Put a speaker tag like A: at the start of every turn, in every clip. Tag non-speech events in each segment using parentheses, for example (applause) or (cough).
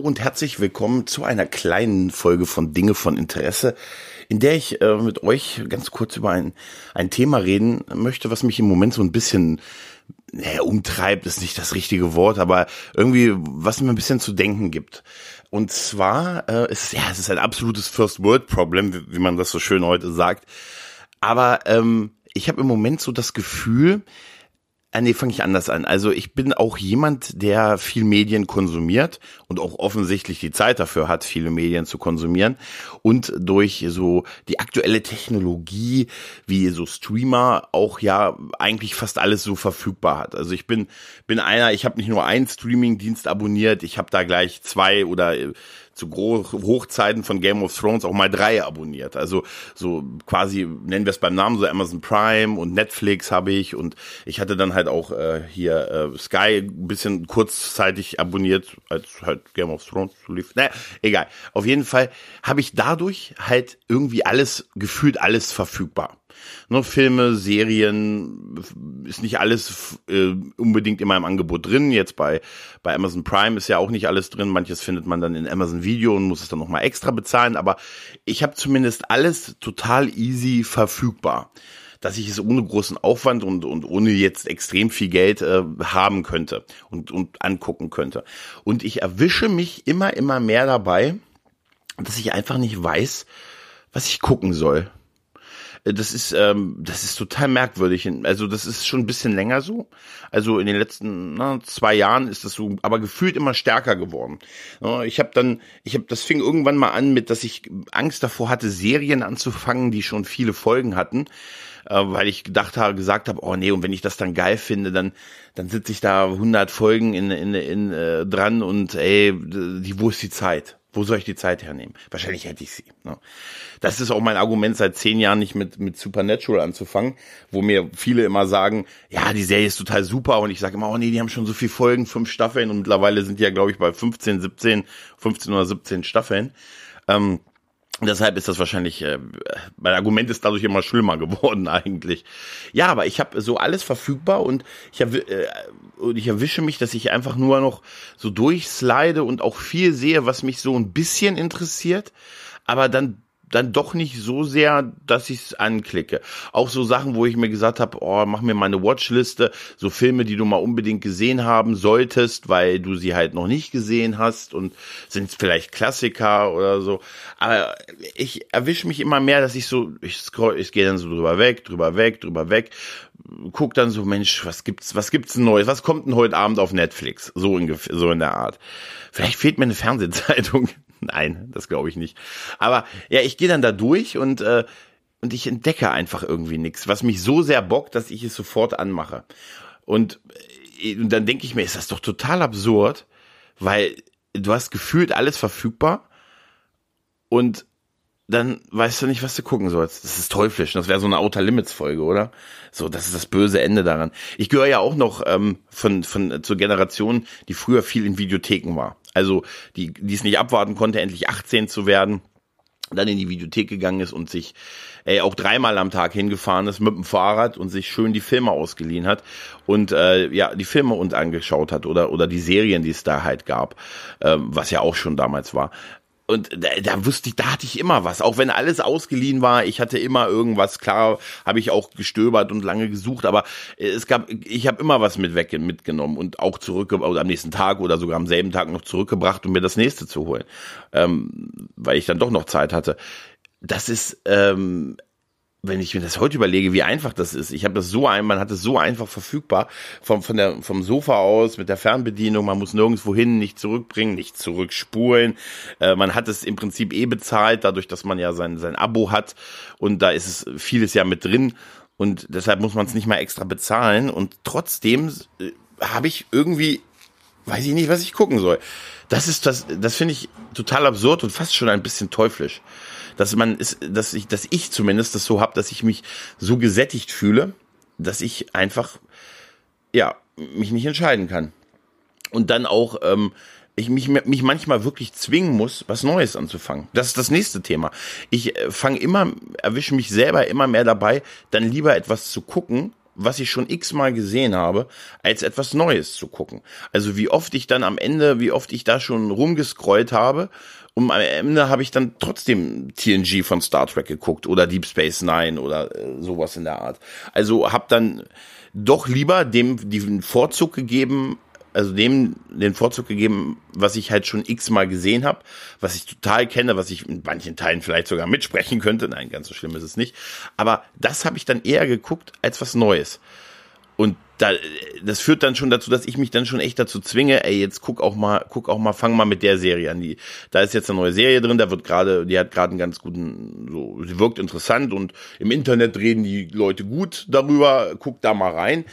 A: Und herzlich willkommen zu einer kleinen Folge von Dinge von Interesse, in der ich äh, mit euch ganz kurz über ein, ein Thema reden möchte, was mich im Moment so ein bisschen naja, umtreibt, ist nicht das richtige Wort, aber irgendwie, was mir ein bisschen zu denken gibt. Und zwar, äh, ist es, ja, es ist ein absolutes First World Problem, wie, wie man das so schön heute sagt. Aber ähm, ich habe im Moment so das Gefühl, äh, nee, fange ich anders an. Also ich bin auch jemand, der viel Medien konsumiert und auch offensichtlich die Zeit dafür hat, viele Medien zu konsumieren. Und durch so die aktuelle Technologie, wie so Streamer auch ja eigentlich fast alles so verfügbar hat. Also ich bin bin einer, ich habe nicht nur einen Streaming-Dienst abonniert, ich habe da gleich zwei oder zu Hochzeiten von Game of Thrones auch mal drei abonniert. Also so quasi, nennen wir es beim Namen, so Amazon Prime und Netflix habe ich und ich hatte dann halt auch äh, hier äh, Sky ein bisschen kurzzeitig abonniert, als halt Game of Thrones lief. Naja, egal. Auf jeden Fall habe ich dadurch halt irgendwie alles, gefühlt alles verfügbar. Ne, Filme, Serien, ist nicht alles äh, unbedingt immer im Angebot drin. Jetzt bei, bei Amazon Prime ist ja auch nicht alles drin. Manches findet man dann in Amazon Video und muss es dann nochmal extra bezahlen. Aber ich habe zumindest alles total easy verfügbar dass ich es ohne großen Aufwand und, und ohne jetzt extrem viel Geld äh, haben könnte und, und angucken könnte. Und ich erwische mich immer, immer mehr dabei, dass ich einfach nicht weiß, was ich gucken soll. Das ist, ähm, das ist total merkwürdig. Also das ist schon ein bisschen länger so. Also in den letzten na, zwei Jahren ist das so, aber gefühlt immer stärker geworden. Ich habe dann, ich habe, das fing irgendwann mal an mit, dass ich Angst davor hatte, Serien anzufangen, die schon viele Folgen hatten äh, weil ich gedacht habe, gesagt habe, oh nee, und wenn ich das dann geil finde, dann dann sitze ich da 100 Folgen in in in äh, dran und ey, die wo ist die Zeit? Wo soll ich die Zeit hernehmen? Wahrscheinlich hätte ich sie. Ne? Das ist auch mein Argument, seit zehn Jahren nicht mit, mit Supernatural anzufangen, wo mir viele immer sagen, ja, die Serie ist total super und ich sage immer, oh nee, die haben schon so viele Folgen, fünf Staffeln und mittlerweile sind die ja, glaube ich, bei 15, 17, 15 oder 17 Staffeln. Ähm, Deshalb ist das wahrscheinlich, äh, mein Argument ist dadurch immer schlimmer geworden (laughs) eigentlich. Ja, aber ich habe so alles verfügbar und ich, hab, äh, und ich erwische mich, dass ich einfach nur noch so durchslide und auch viel sehe, was mich so ein bisschen interessiert, aber dann dann doch nicht so sehr, dass ich es anklicke. Auch so Sachen, wo ich mir gesagt habe, oh, mach mir mal eine Watchliste, so Filme, die du mal unbedingt gesehen haben solltest, weil du sie halt noch nicht gesehen hast und sind vielleicht Klassiker oder so. Aber ich erwische mich immer mehr, dass ich so, ich scroll, ich gehe dann so drüber weg, drüber weg, drüber weg, guck dann so, Mensch, was gibt's, was gibt's Neues? Was kommt denn heute Abend auf Netflix? So in, so in der Art. Vielleicht fehlt mir eine Fernsehzeitung. (laughs) Nein, das glaube ich nicht. Aber ja, ich gehe dann da durch und äh, und ich entdecke einfach irgendwie nichts, was mich so sehr bockt, dass ich es sofort anmache. Und, äh, und dann denke ich mir, ist das doch total absurd, weil du hast gefühlt alles verfügbar und dann weißt du nicht, was du gucken sollst. Das ist teuflisch. Das wäre so eine Outer Limits Folge, oder? So, das ist das böse Ende daran. Ich gehöre ja auch noch ähm, von von zur Generation, die früher viel in Videotheken war. Also die, die es nicht abwarten konnte, endlich 18 zu werden, dann in die Videothek gegangen ist und sich ey, auch dreimal am Tag hingefahren ist mit dem Fahrrad und sich schön die Filme ausgeliehen hat und äh, ja die Filme und angeschaut hat oder oder die Serien, die es da halt gab, ähm, was ja auch schon damals war und da, da wusste ich, da hatte ich immer was, auch wenn alles ausgeliehen war, ich hatte immer irgendwas, klar, habe ich auch gestöbert und lange gesucht, aber es gab, ich habe immer was mit weg mitgenommen und auch zurück, oder am nächsten Tag oder sogar am selben Tag noch zurückgebracht, um mir das nächste zu holen, ähm, weil ich dann doch noch Zeit hatte. Das ist ähm, wenn ich mir das heute überlege, wie einfach das ist. Ich habe das so ein, man hat es so einfach verfügbar vom von der vom Sofa aus mit der Fernbedienung. Man muss nirgendwo hin, nicht zurückbringen, nicht zurückspulen. Äh, man hat es im Prinzip eh bezahlt, dadurch, dass man ja sein sein Abo hat und da ist es vieles ja mit drin und deshalb muss man es nicht mal extra bezahlen und trotzdem äh, habe ich irgendwie weiß ich nicht, was ich gucken soll. Das ist das das finde ich total absurd und fast schon ein bisschen teuflisch dass man ist, dass ich, dass ich zumindest das so habe, dass ich mich so gesättigt fühle, dass ich einfach ja mich nicht entscheiden kann und dann auch ähm, ich mich, mich manchmal wirklich zwingen muss, was Neues anzufangen. Das ist das nächste Thema. Ich äh, fange immer, erwische mich selber immer mehr dabei, dann lieber etwas zu gucken, was ich schon x-mal gesehen habe, als etwas Neues zu gucken. Also wie oft ich dann am Ende, wie oft ich da schon rumgescrollt habe und am Ende habe ich dann trotzdem TNG von Star Trek geguckt oder Deep Space Nine oder äh, sowas in der Art. Also habe dann doch lieber dem den Vorzug gegeben, also dem den Vorzug gegeben, was ich halt schon x-mal gesehen habe, was ich total kenne, was ich in manchen Teilen vielleicht sogar mitsprechen könnte. Nein, ganz so schlimm ist es nicht. Aber das habe ich dann eher geguckt als was Neues. Und da, das führt dann schon dazu, dass ich mich dann schon echt dazu zwinge, ey, jetzt guck auch mal, guck auch mal, fang mal mit der Serie an. Die, da ist jetzt eine neue Serie drin, da wird gerade, die hat gerade einen ganz guten, so, sie wirkt interessant und im Internet reden die Leute gut darüber, guck da mal rein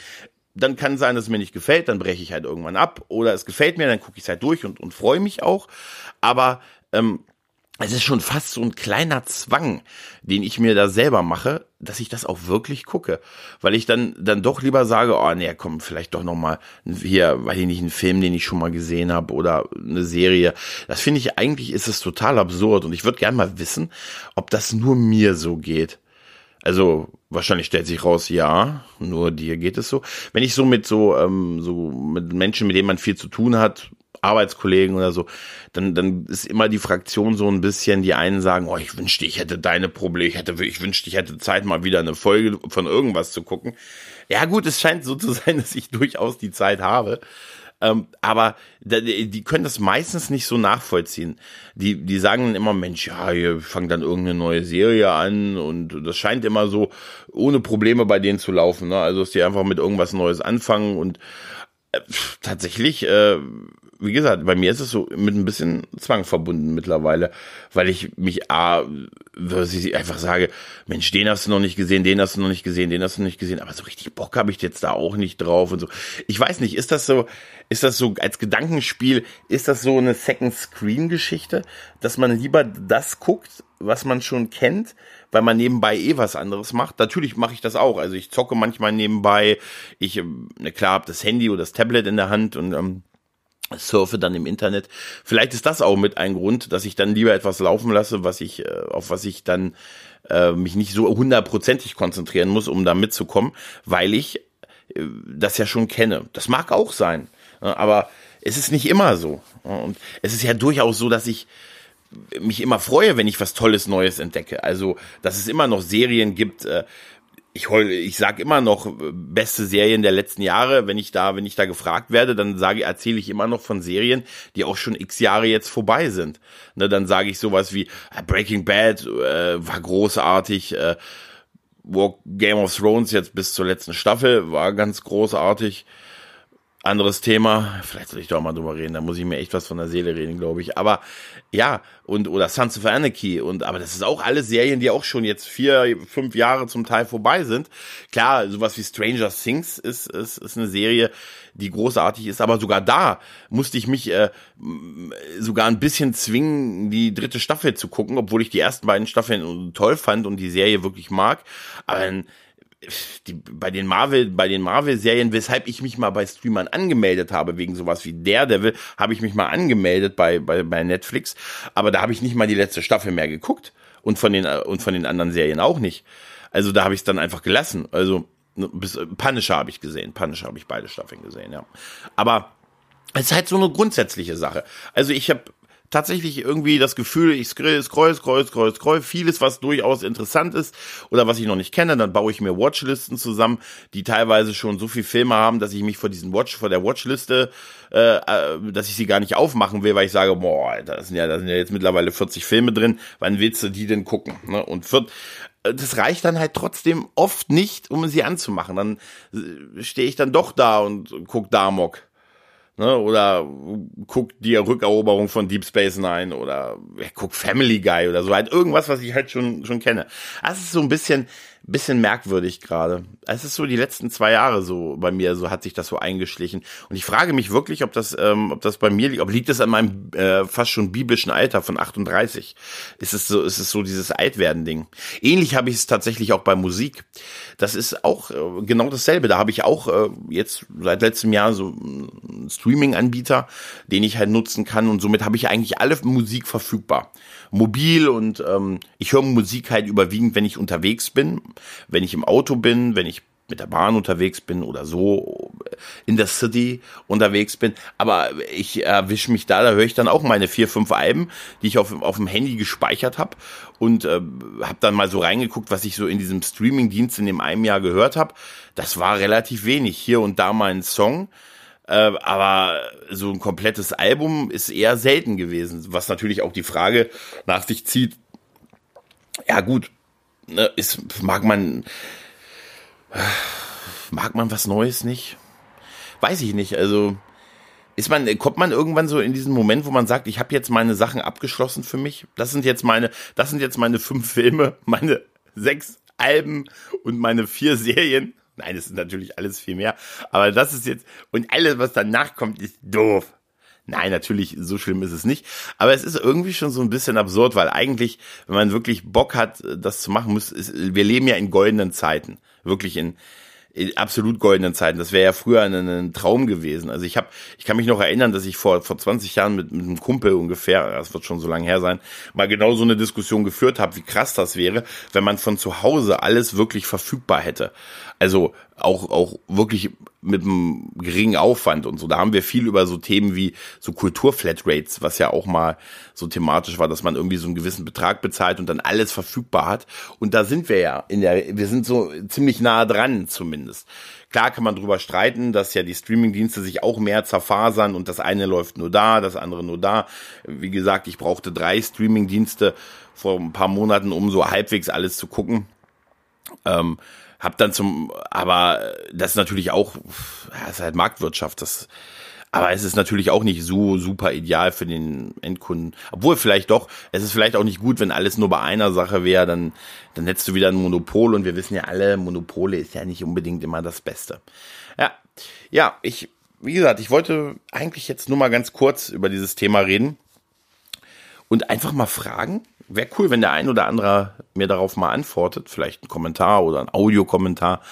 A: dann kann sein, dass es mir nicht gefällt, dann breche ich halt irgendwann ab. Oder es gefällt mir, dann gucke ich es halt durch und, und freue mich auch. Aber ähm, es ist schon fast so ein kleiner Zwang, den ich mir da selber mache, dass ich das auch wirklich gucke, weil ich dann dann doch lieber sage, oh nee, komm, vielleicht doch noch mal hier, weil ich nicht einen Film, den ich schon mal gesehen habe oder eine Serie. Das finde ich eigentlich ist es total absurd und ich würde gerne mal wissen, ob das nur mir so geht. Also wahrscheinlich stellt sich raus, ja, nur dir geht es so. Wenn ich so mit so ähm, so mit Menschen, mit denen man viel zu tun hat, Arbeitskollegen oder so, dann dann ist immer die Fraktion so ein bisschen, die einen sagen, oh, ich wünschte, ich hätte deine Probleme, ich hätte ich wünschte, ich hätte Zeit mal wieder eine Folge von irgendwas zu gucken. Ja gut, es scheint so zu (laughs) sein, dass ich durchaus die Zeit habe. Ähm, aber die können das meistens nicht so nachvollziehen. Die, die sagen dann immer, Mensch, ja, ihr fangt dann irgendeine neue Serie an und das scheint immer so ohne Probleme bei denen zu laufen. Ne? Also, dass die einfach mit irgendwas Neues anfangen und tatsächlich äh, wie gesagt, bei mir ist es so mit ein bisschen Zwang verbunden mittlerweile, weil ich mich A, was ich einfach sage, Mensch, den hast du noch nicht gesehen, den hast du noch nicht gesehen, den hast du noch nicht gesehen, aber so richtig Bock habe ich jetzt da auch nicht drauf und so. Ich weiß nicht, ist das so, ist das so als Gedankenspiel, ist das so eine Second Screen Geschichte, dass man lieber das guckt, was man schon kennt, weil man nebenbei eh was anderes macht. Natürlich mache ich das auch. Also ich zocke manchmal nebenbei. Ich, ne, klar, habe das Handy oder das Tablet in der Hand und ähm, surfe dann im Internet. Vielleicht ist das auch mit ein Grund, dass ich dann lieber etwas laufen lasse, was ich, äh, auf was ich dann äh, mich nicht so hundertprozentig konzentrieren muss, um da mitzukommen, weil ich äh, das ja schon kenne. Das mag auch sein, aber es ist nicht immer so. Und es ist ja durchaus so, dass ich mich immer freue, wenn ich was Tolles Neues entdecke. Also, dass es immer noch Serien gibt, äh, ich heul, ich sag immer noch äh, beste Serien der letzten Jahre, wenn ich da, wenn ich da gefragt werde, dann sage, erzähle ich immer noch von Serien, die auch schon x Jahre jetzt vorbei sind. Ne, dann sage ich sowas wie äh, Breaking Bad äh, war großartig, äh, Game of Thrones jetzt bis zur letzten Staffel war ganz großartig. Anderes Thema, vielleicht soll ich doch mal drüber reden, da muss ich mir echt was von der Seele reden, glaube ich. Aber ja, und oder Sons of Anarchy und aber das ist auch alle Serien, die auch schon jetzt vier, fünf Jahre zum Teil vorbei sind. Klar, sowas wie Stranger Things ist, ist, ist eine Serie, die großartig ist, aber sogar da musste ich mich äh, sogar ein bisschen zwingen, die dritte Staffel zu gucken, obwohl ich die ersten beiden Staffeln toll fand und die Serie wirklich mag. Aber dann die, bei den Marvel, bei den Marvel-Serien, weshalb ich mich mal bei Streamern angemeldet habe, wegen sowas wie Daredevil, habe ich mich mal angemeldet bei, bei, bei Netflix, aber da habe ich nicht mal die letzte Staffel mehr geguckt und von den, und von den anderen Serien auch nicht. Also da habe ich es dann einfach gelassen. Also bis Punisher habe ich gesehen, Punisher habe ich beide Staffeln gesehen, ja. Aber es ist halt so eine grundsätzliche Sache. Also ich habe tatsächlich irgendwie das Gefühl, ich scroll, scroll, scroll, scroll, scroll, vieles, was durchaus interessant ist oder was ich noch nicht kenne, dann baue ich mir Watchlisten zusammen, die teilweise schon so viel Filme haben, dass ich mich vor diesen Watch, vor der Watchliste, äh, äh, dass ich sie gar nicht aufmachen will, weil ich sage, boah, da sind ja, da sind ja jetzt mittlerweile 40 Filme drin, wann willst du die denn gucken? Ne? Und für, äh, das reicht dann halt trotzdem oft nicht, um sie anzumachen. Dann äh, stehe ich dann doch da und guck Damok Ne, oder guck die Rückeroberung von Deep Space Nine oder ja, guck Family Guy oder so. Halt irgendwas, was ich halt schon, schon kenne. Das ist so ein bisschen, bisschen merkwürdig gerade. Es ist so die letzten zwei Jahre so bei mir, so hat sich das so eingeschlichen. Und ich frage mich wirklich, ob das, ähm, ob das bei mir liegt, ob liegt es an meinem äh, fast schon biblischen Alter von 38. Ist es so, ist es so dieses Altwerden-Ding. Ähnlich habe ich es tatsächlich auch bei Musik. Das ist auch äh, genau dasselbe. Da habe ich auch äh, jetzt seit letztem Jahr so einen Streaming-Anbieter, den ich halt nutzen kann und somit habe ich eigentlich alle Musik verfügbar mobil und ähm, ich höre Musik halt überwiegend, wenn ich unterwegs bin, wenn ich im Auto bin, wenn ich mit der Bahn unterwegs bin oder so in der City unterwegs bin. Aber ich erwische mich da, da höre ich dann auch meine vier, fünf Alben, die ich auf, auf dem Handy gespeichert habe und äh, habe dann mal so reingeguckt, was ich so in diesem Streaming-Dienst in dem einem Jahr gehört habe. Das war relativ wenig. Hier und da mal ein Song. Äh, aber so ein komplettes Album ist eher selten gewesen, was natürlich auch die Frage nach sich zieht. Ja gut, ne, ist, mag man mag man was Neues nicht? Weiß ich nicht. Also ist man, kommt man irgendwann so in diesen Moment, wo man sagt, ich habe jetzt meine Sachen abgeschlossen für mich. Das sind jetzt meine, das sind jetzt meine fünf Filme, (laughs) meine sechs Alben und meine vier Serien. Nein, das ist natürlich alles viel mehr. Aber das ist jetzt, und alles, was danach kommt, ist doof. Nein, natürlich, so schlimm ist es nicht. Aber es ist irgendwie schon so ein bisschen absurd, weil eigentlich, wenn man wirklich Bock hat, das zu machen, muss, ist, wir leben ja in goldenen Zeiten. Wirklich in, in absolut goldenen Zeiten. Das wäre ja früher ein, ein, Traum gewesen. Also ich habe, ich kann mich noch erinnern, dass ich vor vor 20 Jahren mit, mit einem Kumpel ungefähr, das wird schon so lange her sein, mal genau so eine Diskussion geführt habe, wie krass das wäre, wenn man von zu Hause alles wirklich verfügbar hätte. Also auch, auch wirklich mit einem geringen Aufwand und so. Da haben wir viel über so Themen wie so Kulturflatrates, was ja auch mal so thematisch war, dass man irgendwie so einen gewissen Betrag bezahlt und dann alles verfügbar hat. Und da sind wir ja in der, wir sind so ziemlich nah dran zumindest. Klar kann man drüber streiten, dass ja die Streamingdienste sich auch mehr zerfasern und das eine läuft nur da, das andere nur da. Wie gesagt, ich brauchte drei Streamingdienste vor ein paar Monaten, um so halbwegs alles zu gucken. Ähm, hab dann zum, aber das ist natürlich auch, ja, ist halt Marktwirtschaft, das, aber es ist natürlich auch nicht so super ideal für den Endkunden. Obwohl vielleicht doch, es ist vielleicht auch nicht gut, wenn alles nur bei einer Sache wäre, dann, dann hättest du wieder ein Monopol und wir wissen ja alle, Monopole ist ja nicht unbedingt immer das Beste. Ja, ja, ich, wie gesagt, ich wollte eigentlich jetzt nur mal ganz kurz über dieses Thema reden und einfach mal fragen, wäre cool, wenn der ein oder andere mir darauf mal antwortet, vielleicht ein Kommentar oder ein Audiokommentar,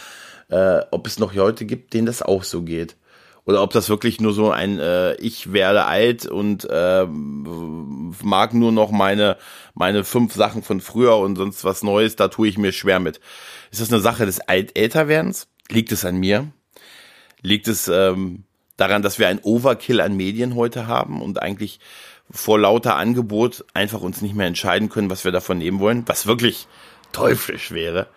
A: äh, ob es noch Leute gibt, denen das auch so geht. Oder ob das wirklich nur so ein äh, Ich werde alt und äh, mag nur noch meine, meine fünf Sachen von früher und sonst was Neues, da tue ich mir schwer mit. Ist das eine Sache des Alt Älterwerdens? Liegt es an mir? Liegt es ähm, daran, dass wir ein Overkill an Medien heute haben und eigentlich vor lauter Angebot einfach uns nicht mehr entscheiden können, was wir davon nehmen wollen, was wirklich teuflisch wäre.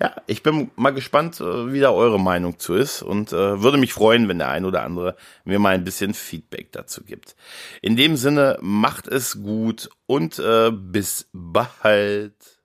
A: Ja, ich bin mal gespannt, äh, wie da eure Meinung zu ist und äh, würde mich freuen, wenn der ein oder andere mir mal ein bisschen Feedback dazu gibt. In dem Sinne, macht es gut und äh, bis bald.